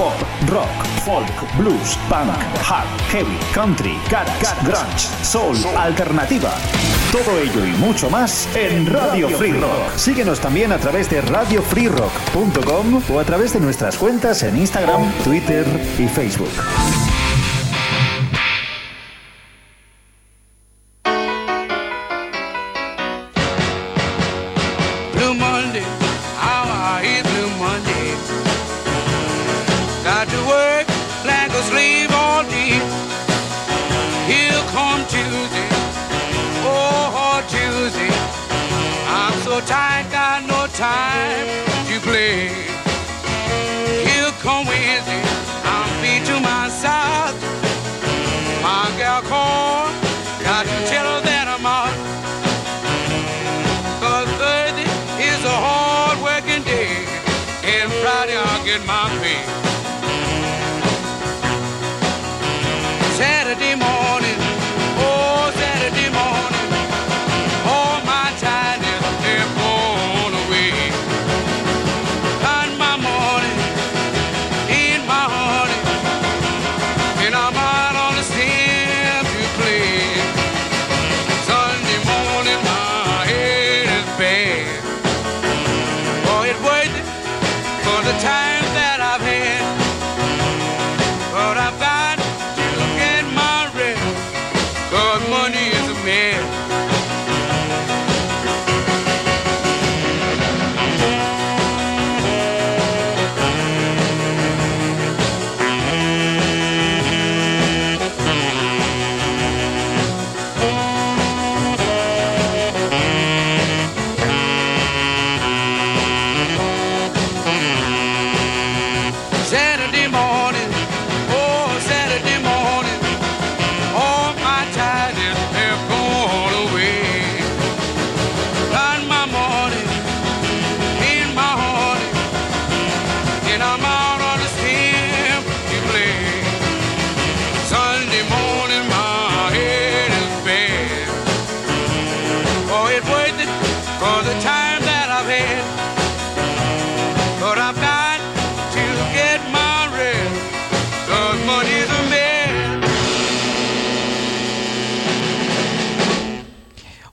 Pop, rock, folk, blues, punk, hard, heavy, country, garage, grunge, soul, alternativa. Todo ello y mucho más en Radio Free Rock. Síguenos también a través de radiofreerock.com o a través de nuestras cuentas en Instagram, Twitter y Facebook.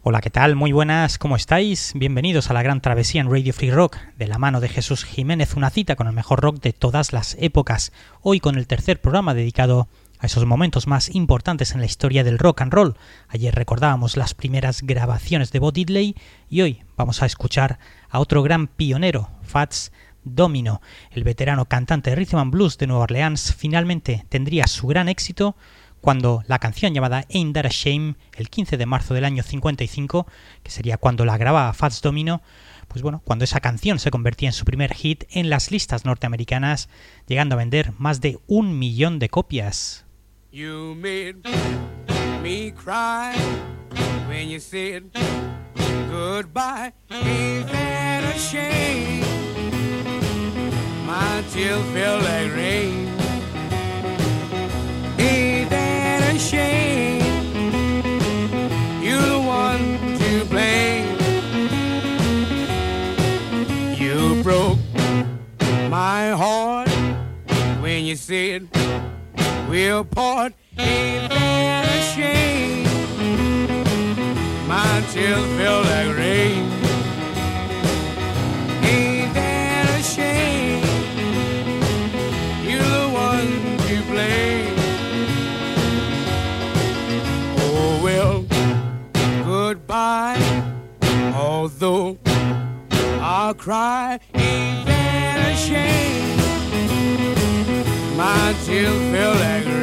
Hola, ¿qué tal? Muy buenas, ¿cómo estáis? Bienvenidos a la gran travesía en Radio Free Rock, de la mano de Jesús Jiménez, una cita con el mejor rock de todas las épocas. Hoy con el tercer programa dedicado a esos momentos más importantes en la historia del rock and roll. Ayer recordábamos las primeras grabaciones de Bo Diddley y hoy vamos a escuchar a otro gran pionero, Fats Domino. El veterano cantante de Rhythm and Blues de Nueva Orleans finalmente tendría su gran éxito cuando la canción llamada Ain't That a Shame, el 15 de marzo del año 55, que sería cuando la grababa Fats Domino, pues bueno, cuando esa canción se convertía en su primer hit en las listas norteamericanas, llegando a vender más de un millón de copias. Shame? You're the one to blame. You broke my heart when you said we'll part. Ain't that a shame? My tears feel like rain. Cry, ain't that a shame? My tears feel like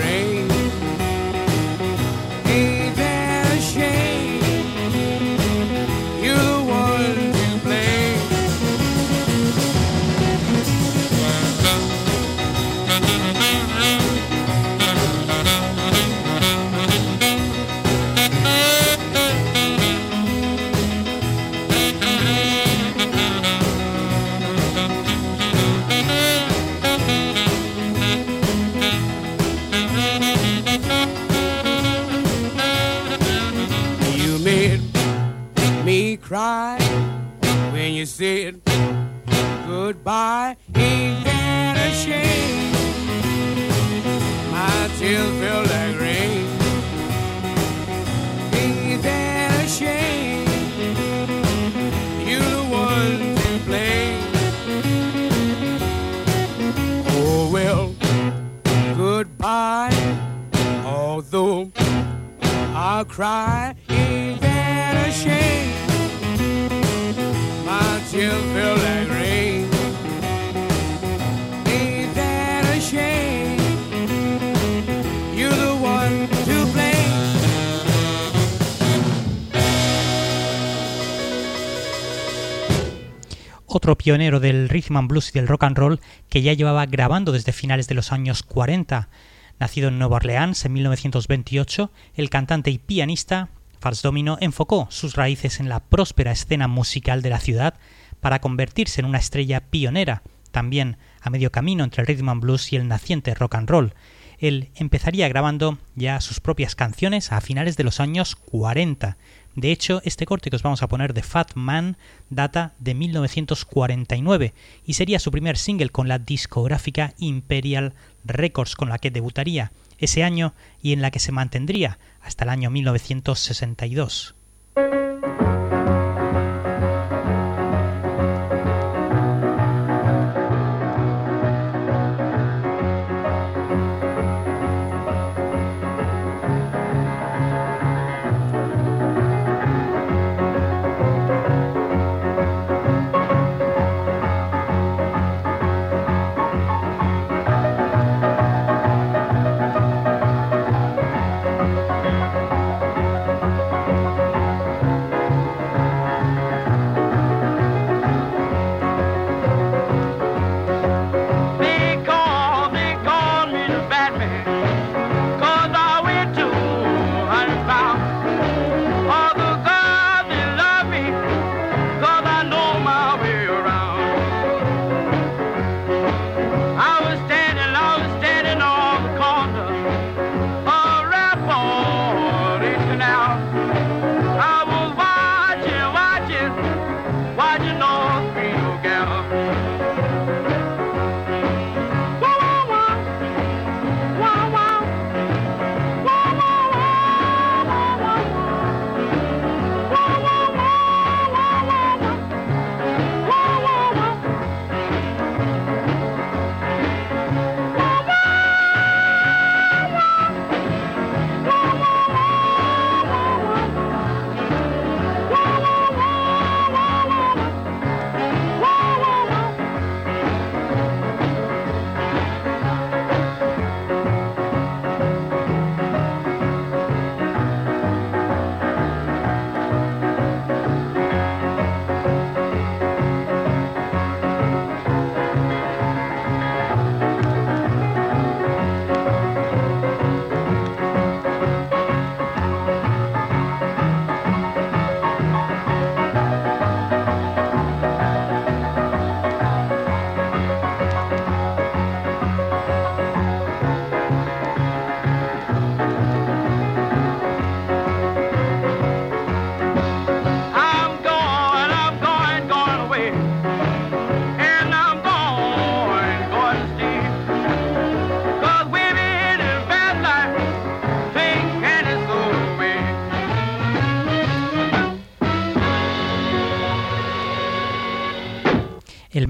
cry. A shame? Feel. Otro pionero del rhythm and blues y del rock and roll que ya llevaba grabando desde finales de los años 40. Nacido en Nueva Orleans en 1928, el cantante y pianista Fats Domino enfocó sus raíces en la próspera escena musical de la ciudad para convertirse en una estrella pionera, también a medio camino entre el rhythm and blues y el naciente rock and roll. Él empezaría grabando ya sus propias canciones a finales de los años 40. De hecho, este corte que os vamos a poner de Fat Man data de 1949 y sería su primer single con la discográfica Imperial Records con la que debutaría ese año y en la que se mantendría hasta el año 1962.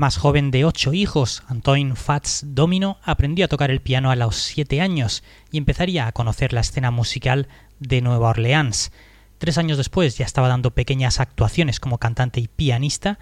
Más joven de ocho hijos, Antoine Fats Domino, aprendió a tocar el piano a los siete años y empezaría a conocer la escena musical de Nueva Orleans. Tres años después ya estaba dando pequeñas actuaciones como cantante y pianista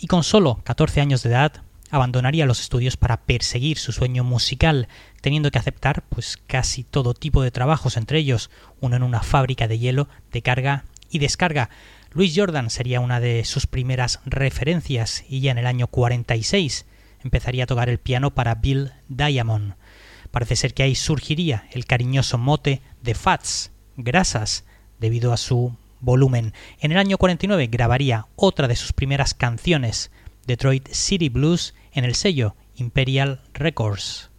y con solo 14 años de edad abandonaría los estudios para perseguir su sueño musical, teniendo que aceptar pues casi todo tipo de trabajos, entre ellos uno en una fábrica de hielo de carga y descarga. Louis Jordan sería una de sus primeras referencias y ya en el año 46 empezaría a tocar el piano para Bill Diamond. Parece ser que ahí surgiría el cariñoso mote de Fats, grasas, debido a su volumen. En el año 49 grabaría otra de sus primeras canciones, Detroit City Blues, en el sello Imperial Records.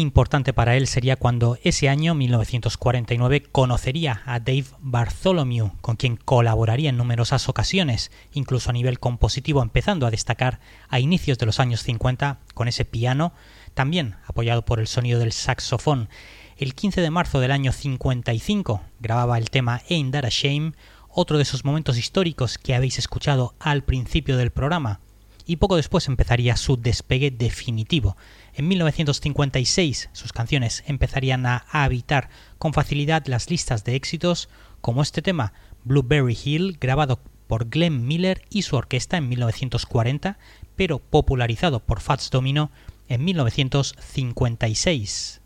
Importante para él sería cuando ese año, 1949, conocería a Dave Bartholomew, con quien colaboraría en numerosas ocasiones, incluso a nivel compositivo, empezando a destacar a inicios de los años 50 con ese piano, también apoyado por el sonido del saxofón. El 15 de marzo del año 55 grababa el tema Ain't That a Shame, otro de esos momentos históricos que habéis escuchado al principio del programa, y poco después empezaría su despegue definitivo. En 1956 sus canciones empezarían a habitar con facilidad las listas de éxitos, como este tema, Blueberry Hill, grabado por Glenn Miller y su orquesta en 1940, pero popularizado por Fats Domino en 1956.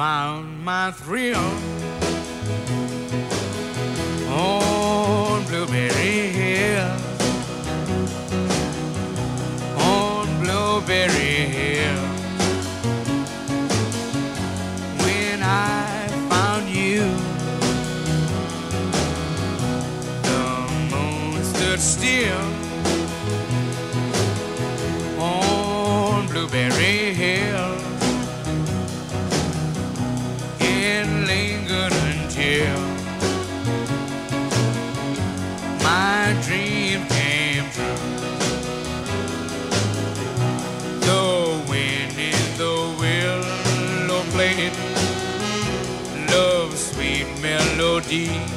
found my thrill deep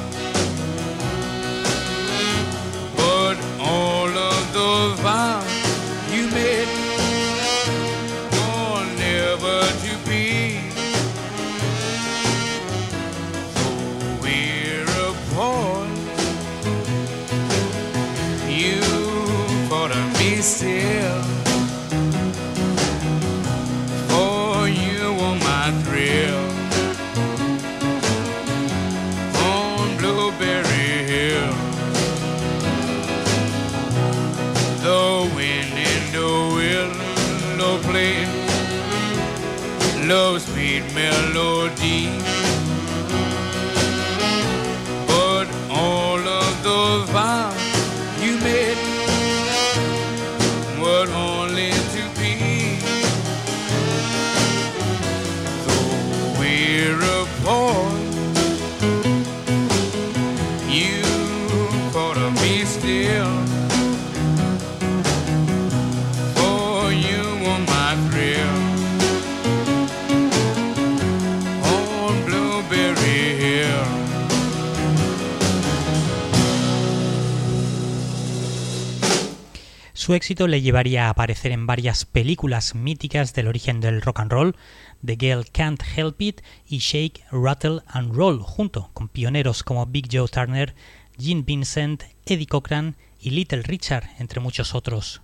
Su éxito le llevaría a aparecer en varias películas míticas del origen del rock and roll, The Girl Can't Help It y Shake, Rattle and Roll, junto con pioneros como Big Joe Turner, Gene Vincent, Eddie Cochran y Little Richard, entre muchos otros.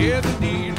Hear the deal.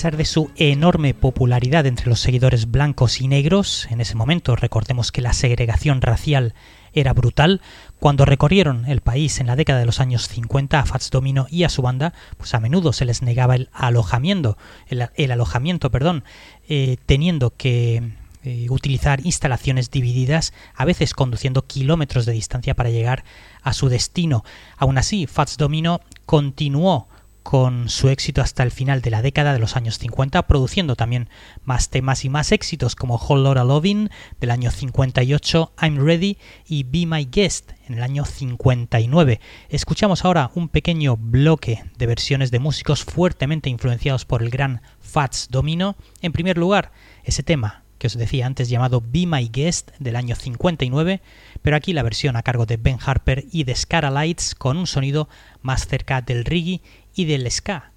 Pesar de su enorme popularidad entre los seguidores blancos y negros, en ese momento recordemos que la segregación racial era brutal, cuando recorrieron el país en la década de los años 50 a Fats Domino y a su banda, pues a menudo se les negaba el alojamiento, el, alojamiento, perdón, eh, teniendo que eh, utilizar instalaciones divididas, a veces conduciendo kilómetros de distancia para llegar a su destino. Aún así, Fats Domino continuó con su éxito hasta el final de la década de los años 50, produciendo también más temas y más éxitos como Whole Lotta Lovin' del año 58, I'm Ready y Be My Guest en el año 59. Escuchamos ahora un pequeño bloque de versiones de músicos fuertemente influenciados por el gran Fats Domino. En primer lugar, ese tema que os decía antes llamado Be My Guest del año 59, pero aquí la versión a cargo de Ben Harper y de Scara Lights con un sonido más cerca del reggae y del ska.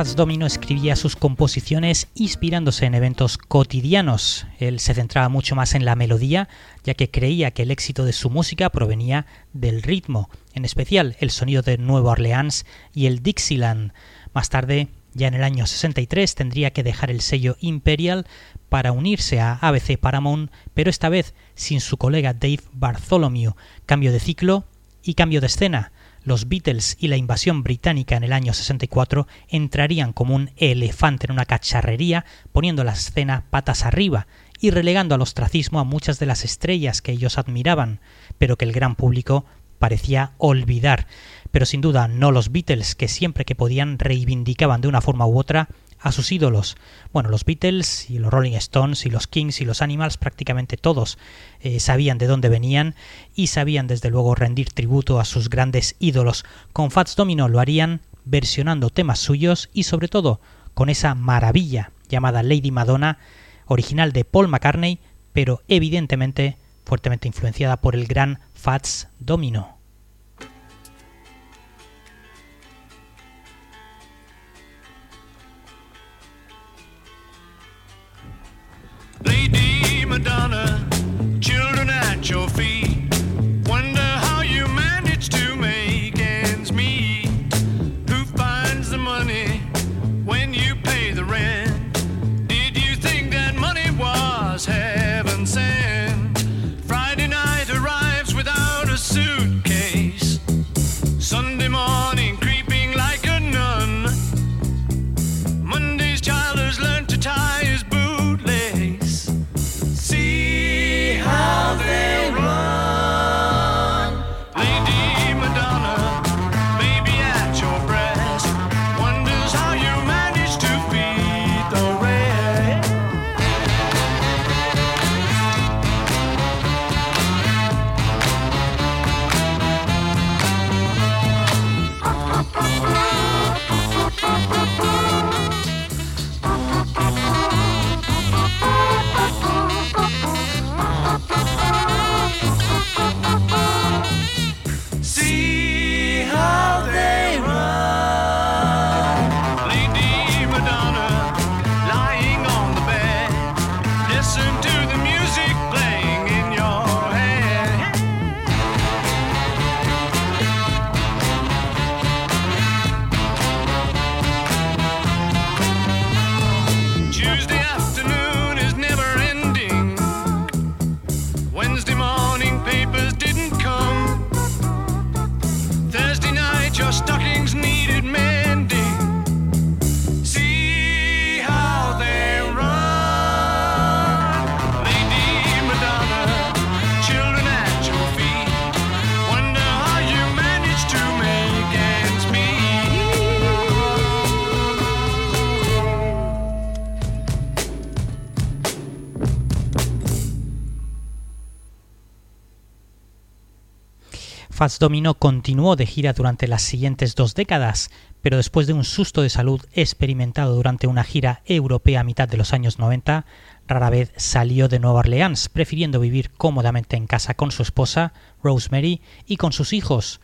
Fats Domino escribía sus composiciones inspirándose en eventos cotidianos. Él se centraba mucho más en la melodía, ya que creía que el éxito de su música provenía del ritmo, en especial el sonido de Nueva Orleans y el Dixieland. Más tarde, ya en el año 63, tendría que dejar el sello Imperial para unirse a ABC Paramount, pero esta vez sin su colega Dave Bartholomew. Cambio de ciclo y cambio de escena. Los Beatles y la invasión británica en el año 64 entrarían como un elefante en una cacharrería, poniendo la escena patas arriba y relegando al ostracismo a muchas de las estrellas que ellos admiraban, pero que el gran público parecía olvidar. Pero sin duda no los Beatles, que siempre que podían reivindicaban de una forma u otra a sus ídolos. Bueno, los Beatles y los Rolling Stones y los Kings y los Animals, prácticamente todos eh, sabían de dónde venían y sabían desde luego rendir tributo a sus grandes ídolos. Con Fats Domino lo harían versionando temas suyos y sobre todo con esa maravilla llamada Lady Madonna, original de Paul McCartney, pero evidentemente fuertemente influenciada por el gran Fats Domino. Fats Domino continuó de gira durante las siguientes dos décadas, pero después de un susto de salud experimentado durante una gira europea a mitad de los años 90, rara vez salió de Nueva Orleans, prefiriendo vivir cómodamente en casa con su esposa, Rosemary, y con sus hijos.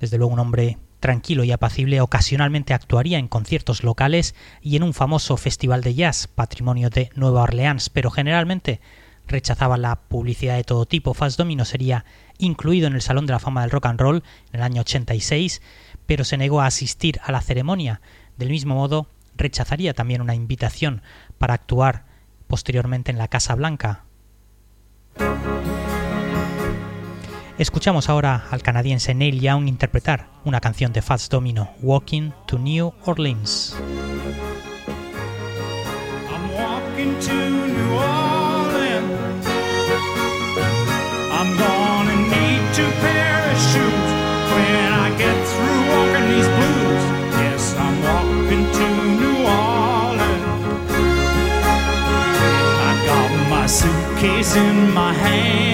Desde luego un hombre tranquilo y apacible, ocasionalmente actuaría en conciertos locales y en un famoso festival de jazz, patrimonio de Nueva Orleans, pero generalmente rechazaba la publicidad de todo tipo. Fats Domino sería incluido en el Salón de la Fama del Rock and Roll en el año 86, pero se negó a asistir a la ceremonia. Del mismo modo, rechazaría también una invitación para actuar posteriormente en la Casa Blanca. Escuchamos ahora al canadiense Neil Young interpretar una canción de Fats Domino, Walking to New Orleans. Suitcase in my hand.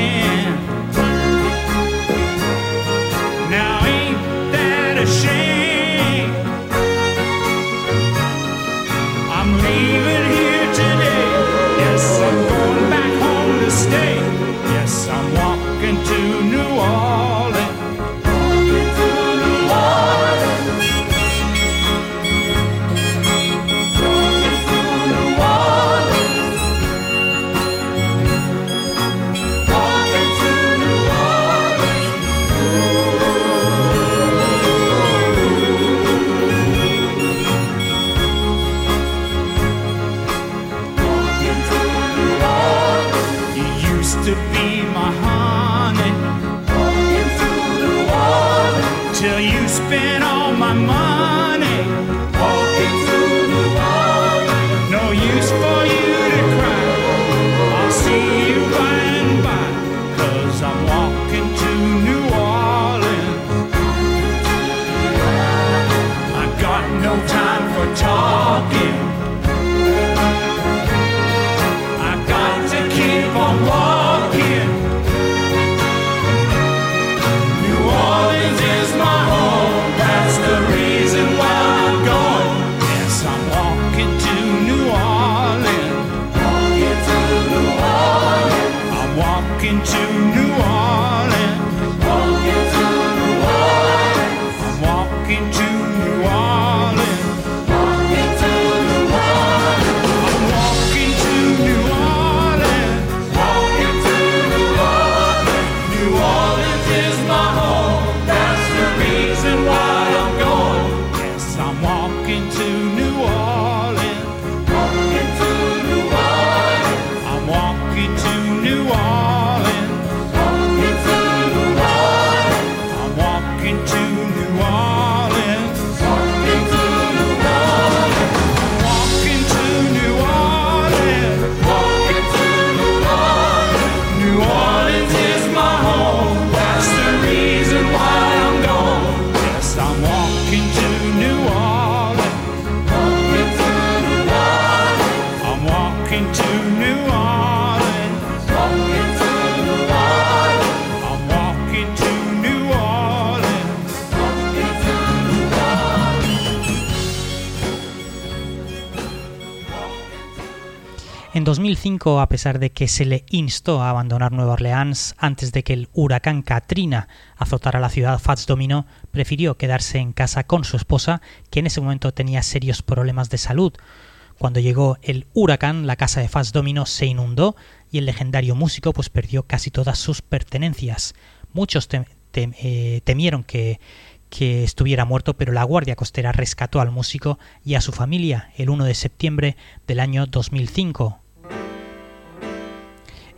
2005, a pesar de que se le instó a abandonar Nueva Orleans antes de que el huracán Katrina azotara la ciudad, Fats Domino prefirió quedarse en casa con su esposa, que en ese momento tenía serios problemas de salud. Cuando llegó el huracán, la casa de Fats Domino se inundó y el legendario músico pues perdió casi todas sus pertenencias. Muchos eh, temieron que, que estuviera muerto, pero la Guardia Costera rescató al músico y a su familia el 1 de septiembre del año 2005.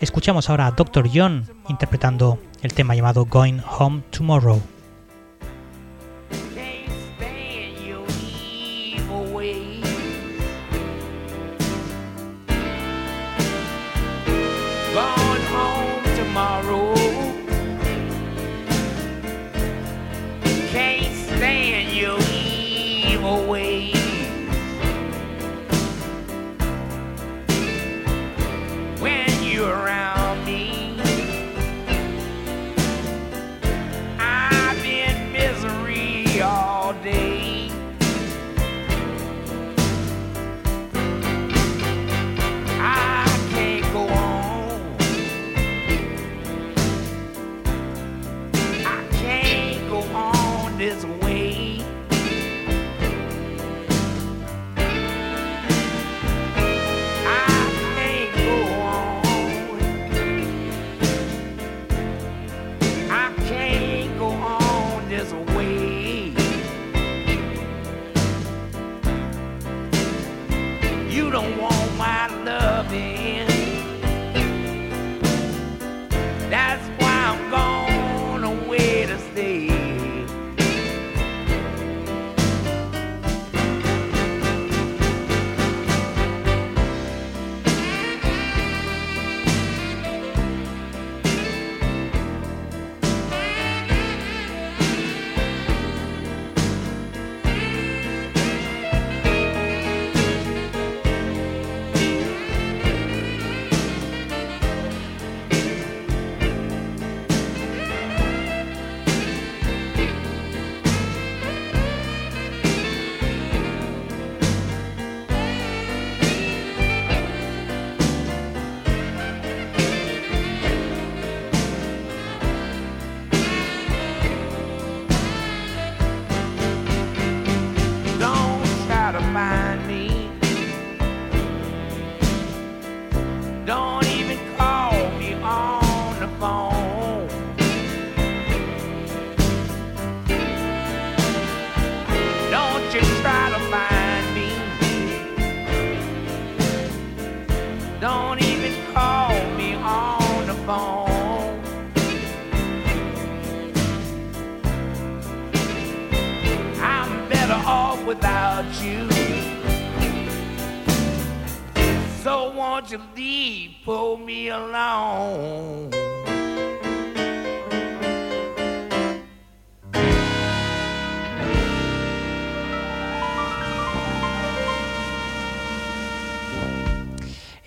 Escuchamos ahora a Dr. John interpretando el tema llamado Going Home Tomorrow.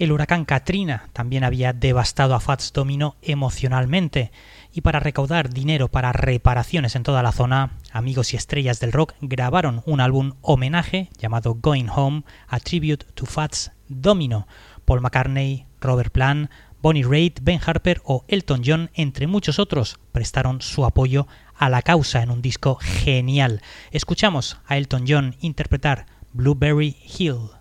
El huracán Katrina también había devastado a Fats Domino emocionalmente y para recaudar dinero para reparaciones en toda la zona, amigos y estrellas del rock grabaron un álbum homenaje llamado Going Home, a tribute to Fats Domino. Paul McCartney, Robert Plant, Bonnie Raitt, Ben Harper o Elton John, entre muchos otros, prestaron su apoyo a la causa en un disco genial. Escuchamos a Elton John interpretar Blueberry Hill.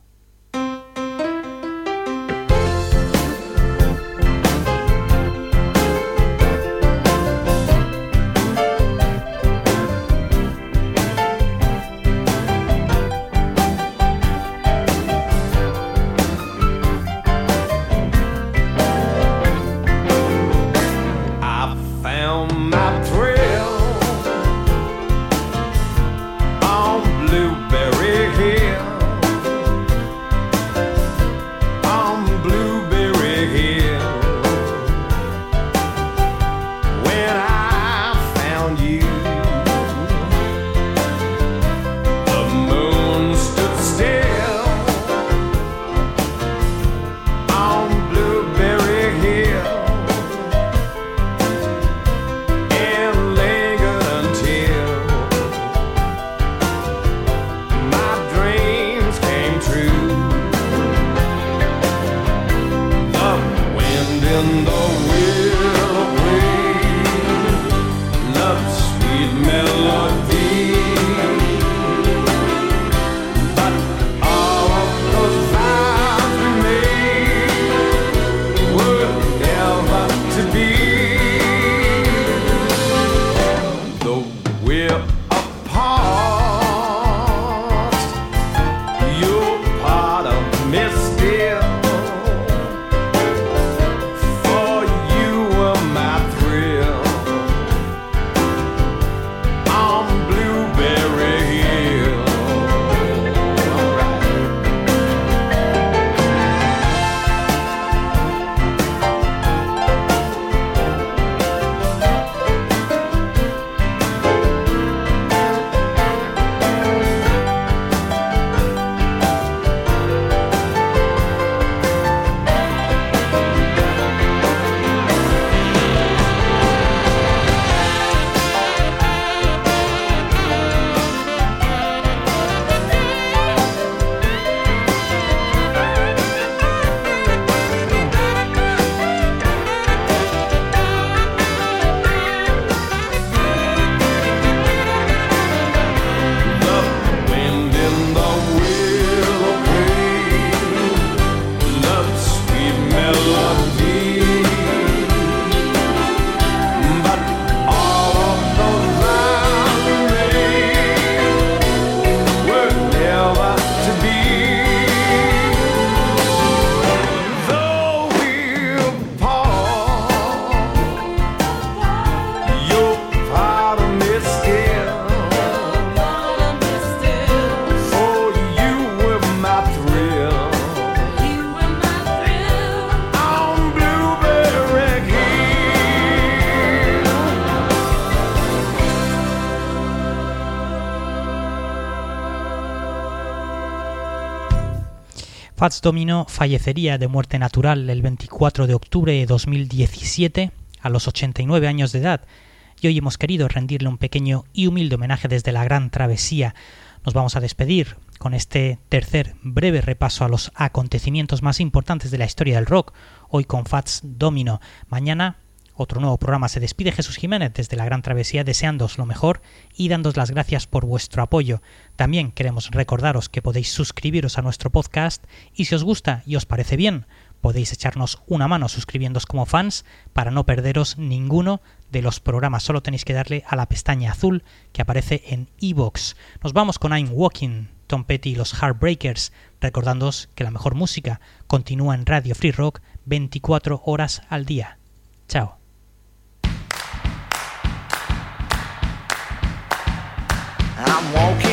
Fats Domino fallecería de muerte natural el 24 de octubre de 2017 a los 89 años de edad y hoy hemos querido rendirle un pequeño y humilde homenaje desde la gran travesía. Nos vamos a despedir con este tercer breve repaso a los acontecimientos más importantes de la historia del rock, hoy con Fats Domino. Mañana otro nuevo programa se despide Jesús Jiménez desde la Gran Travesía deseándoos lo mejor y dándos las gracias por vuestro apoyo. También queremos recordaros que podéis suscribiros a nuestro podcast y si os gusta y os parece bien, podéis echarnos una mano suscribiéndoos como fans para no perderos ninguno de los programas. Solo tenéis que darle a la pestaña azul que aparece en iVoox. Nos vamos con I'm Walking, Tom Petty y los Heartbreakers, recordándoos que la mejor música continúa en Radio Free Rock 24 horas al día. Chao. I'm walking